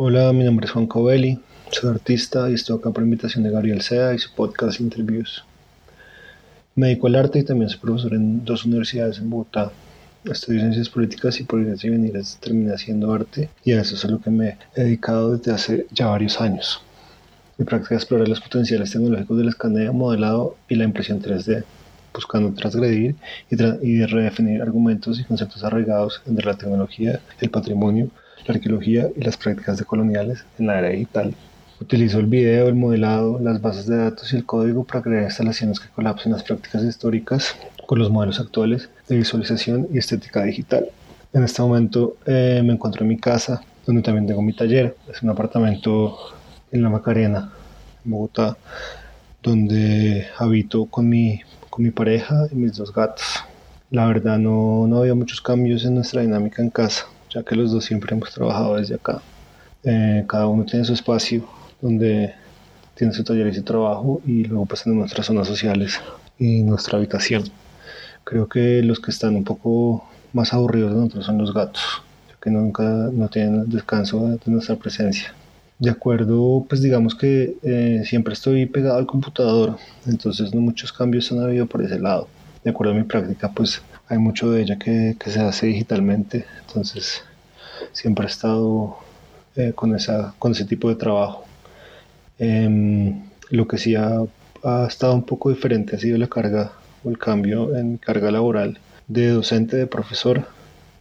Hola, mi nombre es Juan Covelli, soy artista y estoy acá por invitación de Gabriel Sea y su podcast Interviews. Me dedico al arte y también soy profesor en dos universidades en Bogotá. Estudio ciencias políticas y por y venires terminé haciendo arte y a eso es a lo que me he dedicado desde hace ya varios años. Mi práctica es explorar los potenciales tecnológicos del escaneo, modelado y la impresión 3D, buscando transgredir y, y redefinir argumentos y conceptos arraigados entre la tecnología, el patrimonio, la arqueología y las prácticas decoloniales en la era digital. Utilizo el video, el modelado, las bases de datos y el código para crear instalaciones que colapsen las prácticas históricas con los modelos actuales de visualización y estética digital. En este momento eh, me encuentro en mi casa, donde también tengo mi taller. Es un apartamento en La Macarena, en Bogotá, donde habito con mi, con mi pareja y mis dos gatos. La verdad no, no había muchos cambios en nuestra dinámica en casa ya que los dos siempre hemos trabajado desde acá. Eh, cada uno tiene su espacio donde tiene su taller y su trabajo y luego pues nuestras zonas sociales y nuestra habitación. Creo que los que están un poco más aburridos de nosotros son los gatos, ya que nunca no tienen descanso de nuestra presencia. De acuerdo, pues digamos que eh, siempre estoy pegado al computador, entonces no muchos cambios han habido por ese lado. De acuerdo a mi práctica, pues hay mucho de ella que, se hace digitalmente, entonces siempre he estado eh, con, ese tipo de trabajo. Em, lo que sí ha, estado un poco diferente ha sido la carga o el cambio en carga laboral de docente, de profesor,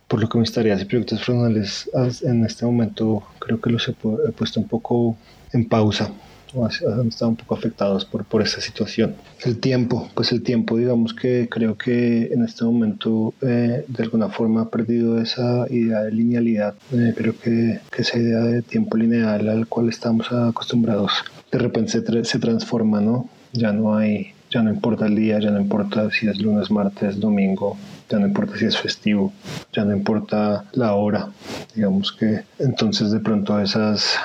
por lo que mis tareas y proyectos personales en este momento creo que los he puesto un poco en pausa han estado un poco afectados por, por esta situación. El tiempo, pues el tiempo, digamos que creo que en este momento eh, de alguna forma ha perdido esa idea de linealidad. Eh, creo que, que, esa idea de tiempo lineal al cual estamos acostumbrados de repente se, se transforma, ¿no? Ya no hay, ya no importa el día, ya no importa si es lunes, martes, domingo, ya no importa si es festivo, ya no importa la hora. Digamos que entonces de pronto esas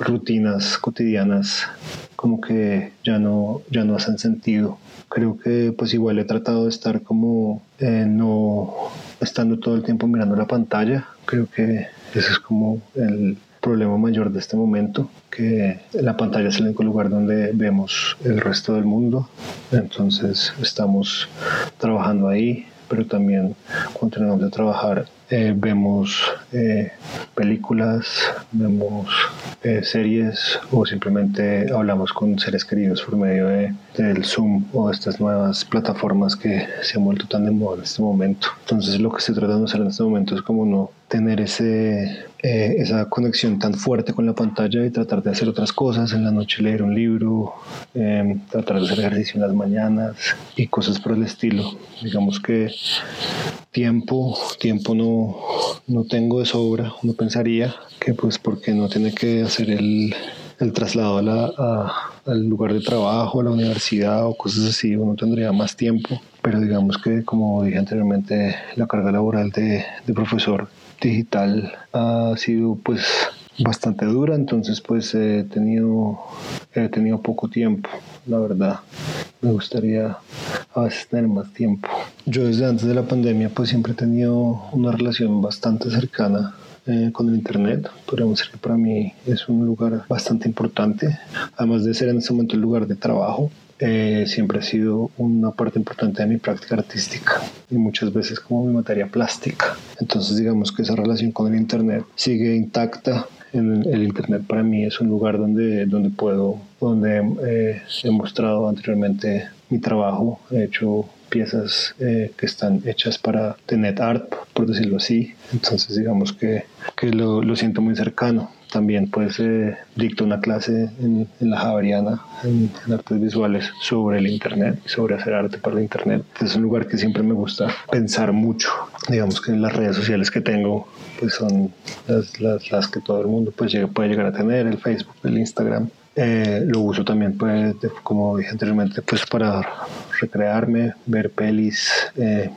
rutinas cotidianas como que ya no, ya no hacen sentido. Creo que pues igual he tratado de estar como eh, no estando todo el tiempo mirando la pantalla. Creo que ese es como el problema mayor de este momento, que la pantalla es el único lugar donde vemos el resto del mundo. Entonces estamos trabajando ahí, pero también continuamos de trabajar eh, vemos eh, películas, vemos eh, series o simplemente hablamos con seres queridos por medio de, del Zoom o estas nuevas plataformas que se han vuelto tan de moda en este momento. Entonces lo que estoy tratando de hacer en este momento es como no tener ese, esa conexión tan fuerte con la pantalla y tratar de hacer otras cosas, en la noche leer un libro, tratar de hacer ejercicio en las mañanas y cosas por el estilo. Digamos que tiempo, tiempo no, no tengo de sobra, uno pensaría que pues porque no tiene que hacer el, el traslado a la, al lugar de trabajo, a la universidad o cosas así, uno tendría más tiempo, pero digamos que como dije anteriormente, la carga laboral de, de profesor digital ha sido pues bastante dura, entonces pues he tenido, he tenido poco tiempo, la verdad. Me gustaría a veces tener más tiempo. Yo desde antes de la pandemia pues siempre he tenido una relación bastante cercana eh, con el Internet. Podríamos decir que para mí es un lugar bastante importante, además de ser en este momento el lugar de trabajo. Eh, siempre ha sido una parte importante de mi práctica artística y muchas veces como mi materia plástica. Entonces digamos que esa relación con el Internet sigue intacta en el Internet para mí es un lugar donde, donde puedo, donde eh, he mostrado anteriormente mi trabajo, he hecho piezas eh, que están hechas para Tenet Art, por decirlo así. Entonces digamos que, que lo, lo siento muy cercano. También pues eh, dicto una clase en, en la Javeriana, en, artes visuales, sobre el Internet sobre hacer arte para el Internet. Es un lugar que siempre me gusta pensar mucho. Digamos que las redes sociales que tengo pues son las, las, las que todo el mundo pues, puede llegar a tener, el Facebook, el Instagram. Eh, lo uso también, pues, como dije anteriormente, pues para recrearme, ver pelis, eh,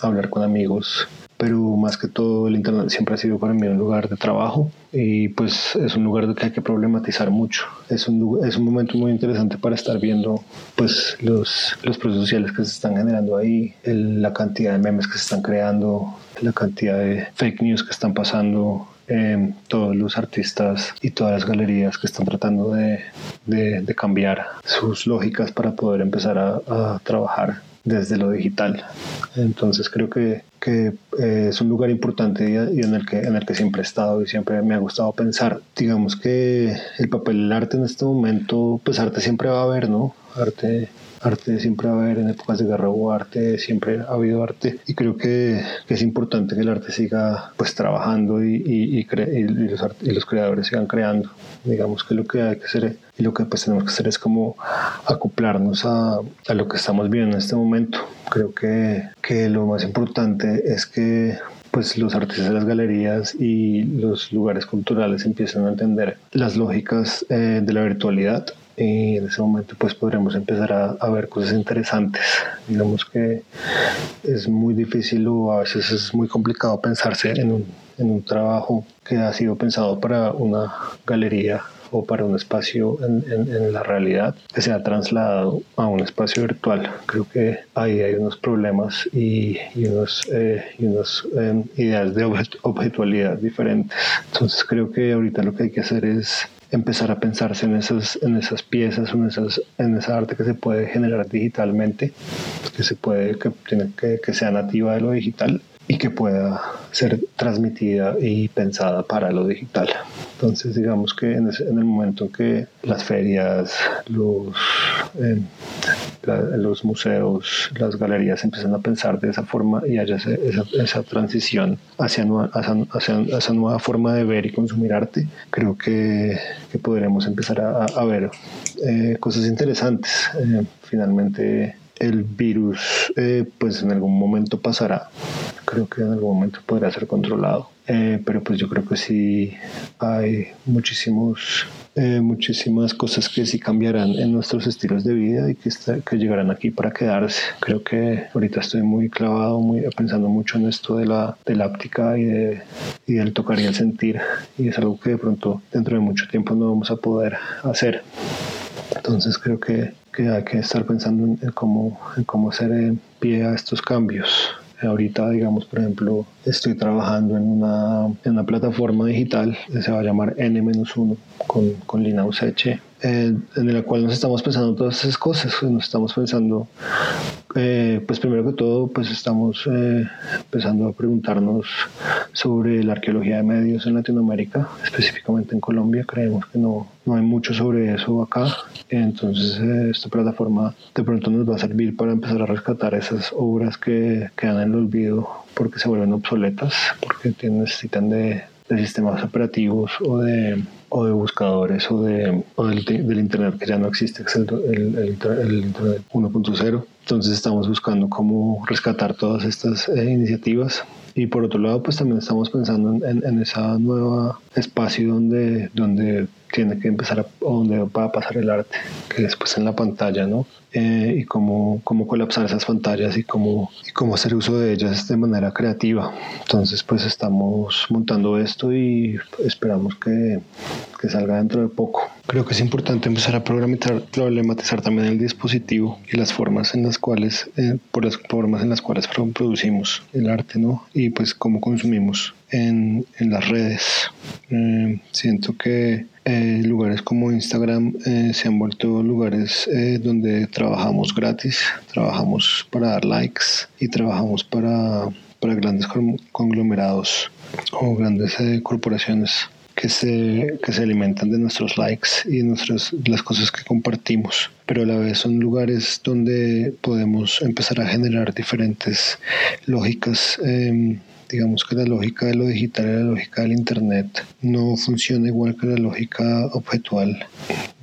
hablar con amigos, pero más que todo el Internet siempre ha sido para mí un lugar de trabajo y pues es un lugar que hay que problematizar mucho. Es un, es un momento muy interesante para estar viendo pues los, los procesos sociales que se están generando ahí, la cantidad de memes que se están creando, la cantidad de fake news que están pasando em, todos los artistas y todas las galerías que están tratando de, de, cambiar sus lógicas para poder empezar a, a trabajar desde lo digital. Entonces creo que, que eh, es un lugar importante y, en, el que, en el que siempre he estado y siempre me ha gustado pensar. Digamos que el papel del arte en este momento, pues arte siempre va a haber, ¿no? Arte arte siempre va a haber en épocas de guerra o arte, siempre ha habido arte y creo que, que es importante que el arte siga pues trabajando y, y, y, los, y, los, creadores sigan creando. Digamos que lo que hay que hacer y lo que pues tenemos que hacer es como acoplarnos a, a lo que estamos viendo en este momento. Creo que, que lo más importante es que pues los artistas de las galerías y los lugares culturales empiezan a entender las lógicas eh, de la virtualidad y en ese momento pues podremos empezar a, ver cosas interesantes. Digamos que es muy difícil o a veces es muy complicado pensarse en un, en un trabajo que ha sido pensado para una galería o para un espacio en, en, la realidad que se ha trasladado a un espacio virtual. Creo que ahí hay unos problemas y, y unos, eh, y unos eh, ideas de objetualidad diferentes. Entonces creo que ahorita lo que hay que hacer es empezar a pensarse en esas, en esas piezas, en, esas, en esa arte que se puede generar digitalmente, que se puede, que, que, que sea nativa de lo digital y que pueda ser transmitida y pensada para lo digital. Entonces, digamos que en, el momento en que las ferias, los, eh, los museos, las galerías empiezan a pensar de esa forma y haya esa, esa transición hacia, hacia, esa nueva forma de ver y consumir arte, creo que, que podremos empezar a, a ver eh, cosas interesantes. Eh, finalmente, el virus eh, pues en algún momento pasará creo que en algún momento podrá ser controlado eh, pero pues yo creo que sí hay muchísimos eh, muchísimas cosas que sí cambiarán en nuestros estilos de vida y que, que llegarán aquí para quedarse. Creo que ahorita estoy muy clavado muy pensando mucho en esto de la de la óptica y, de, del tocar y el sentir. Y es algo que de pronto dentro de mucho tiempo no vamos a poder hacer. Entonces creo que que hay que estar pensando en, cómo, en cómo hacer pie a estos cambios. Ahorita, digamos, por ejemplo, estoy trabajando en una, en una plataforma digital que se va a llamar N-1 con, con Lina Useche, eh, en la cual nos estamos pensando todas esas cosas. Nos estamos pensando, eh, pues primero que todo, pues estamos eh, empezando a preguntarnos sobre la arqueología de medios en Latinoamérica, específicamente en Colombia. Creemos que no, no hay mucho sobre eso acá. Entonces, esta plataforma de pronto nos va a servir para empezar a rescatar esas obras que quedan en el olvido porque se vuelven obsoletas, porque necesitan de, de sistemas operativos o de o de buscadores o, de, del, Internet que ya no existe, que es el, el, Internet 1.0. Entonces estamos buscando cómo rescatar todas estas eh, iniciativas y por otro lado pues también estamos pensando en, en, esa nueva espacio donde, donde tiene que empezar a, donde va a pasar el arte, que después en la pantalla, ¿no? Eh, y cómo, cómo colapsar esas pantallas y cómo, cómo hacer uso de ellas de manera creativa. Entonces, pues estamos montando esto y esperamos que, que salga dentro de poco. Creo que es importante empezar a problematizar también el dispositivo y las formas en las cuales, eh, por las formas en las cuales producimos el arte, ¿no? Y pues cómo consumimos en, en las redes. Eh, siento que eh, lugares como Instagram eh, se han vuelto lugares eh, donde trabajamos gratis, trabajamos para dar likes y trabajamos para, para grandes conglomerados o grandes corporaciones que se, que se alimentan de nuestros likes y de nuestras, las cosas que compartimos. Pero a la vez son lugares donde podemos empezar a generar diferentes lógicas em, digamos que la lógica de lo digital y la lógica del Internet no funciona igual que la lógica objetual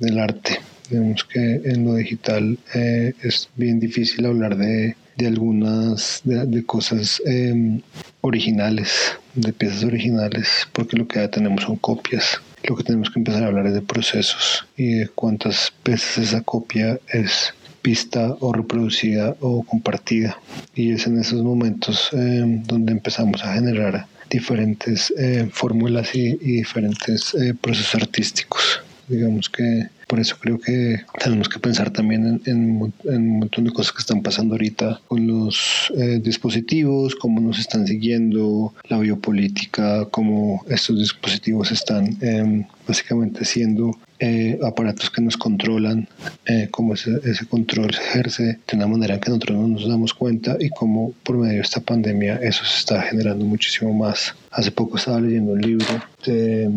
del arte. Digamos que en lo digital eh, es bien difícil hablar de, de algunas de, cosas em, originales, de piezas originales, porque lo que ya tenemos son copias. Lo que tenemos que empezar a hablar es de procesos y de cuántas veces esa copia es vista o reproducida o compartida. Y es en esos momentos eh, donde empezamos a generar diferentes eh, fórmulas y, diferentes eh, procesos artísticos. Digamos que Por eso creo que tenemos que pensar también en, un montón de cosas que están pasando ahorita con los eh, dispositivos, cómo nos están siguiendo, la biopolítica, cómo estos dispositivos están em, básicamente siendo eh, aparatos que nos controlan, eh, cómo ese, control se ejerce de una manera que nosotros no nos damos cuenta y cómo por medio de esta pandemia eso se está generando muchísimo más. Hace poco estaba leyendo un libro, de,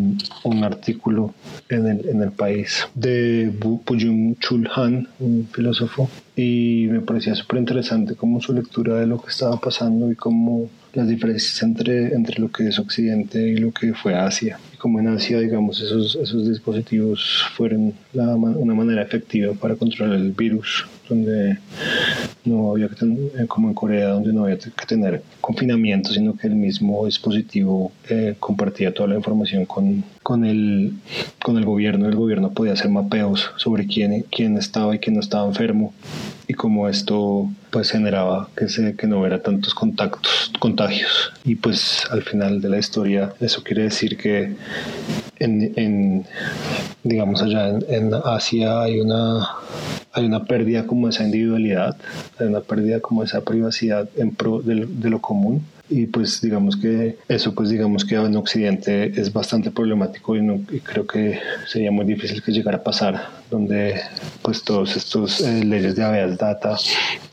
un artículo en el, en el país de Buyung Chul Han, un filósofo, y me parecía súper interesante como su lectura de lo que estaba pasando y cómo las diferencias entre, entre lo que es Occidente y lo que fue Asia. Como en Asia, digamos, esos, esos dispositivos fueron una manera efectiva para controlar el virus, donde no había que tener, eh, como en Corea, donde no había que tener confinamiento, sino que el mismo dispositivo eh, compartía toda la información con, con, el, con el gobierno. El gobierno podía hacer mapeos sobre quién, quién estaba y quién no estaba enfermo y cómo esto pues generaba que, se, que no hubiera tantos contactos, contagios. Y pues al final de la historia eso quiere decir que en, digamos allá en, Asia hay una, hay una pérdida como esa individualidad, hay una pérdida como esa privacidad en pro de, de lo común. Y pues digamos que eso pues digamos que en Occidente es bastante problemático y, no, y creo que sería muy difícil que llegara a pasar donde pues todos estos eh, leyes de habeas data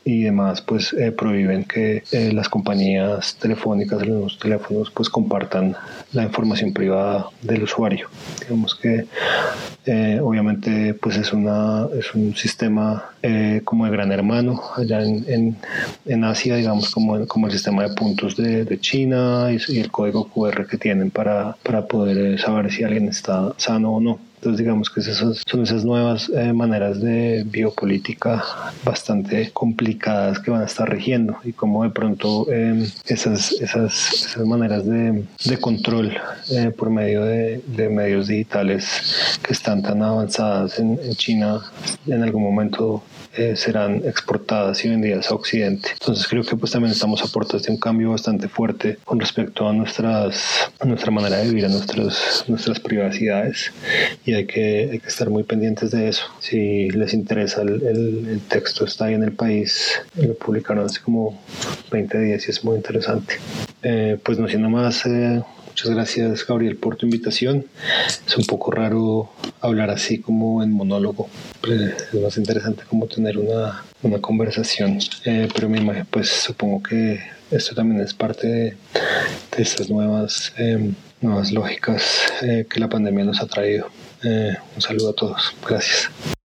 y demás pues eh, prohíben que eh, las compañías telefónicas los teléfonos pues compartan la información privada del usuario. Digamos que obviamente pues es una es un sistema como de gran hermano allá en, en, en, Asia digamos como, como el sistema de puntos de, de China y, y, el código QR que tienen para, para poder saber si alguien está sano o no entonces digamos que esas son esas nuevas eh, maneras de biopolítica bastante complicadas que van a estar rigiendo y como de pronto em, esas, esas, esas, maneras de, de control eh, por medio de, de, medios digitales que están tan avanzadas en, en China en algún momento eh, serán exportadas y vendidas a Occidente. Entonces creo que pues también estamos a puertas de un cambio bastante fuerte con respecto a nuestras a nuestra manera de vivir, a nuestras, nuestras privacidades y hay que, hay que estar muy pendientes de eso. Si les interesa el, el, texto está ahí en el país, lo publicaron hace como 20 días y es muy interesante. Eh, pues no siendo más, eh, Muchas gracias, Gabriel, por tu invitación. Es un poco raro hablar así como en monólogo. Es más interesante como tener una, una conversación. Eh, pero mi imagen, pues supongo que esto también es parte de, de estas nuevas, eh, nuevas lógicas eh, que la pandemia nos ha traído. Un saludo a todos. Gracias.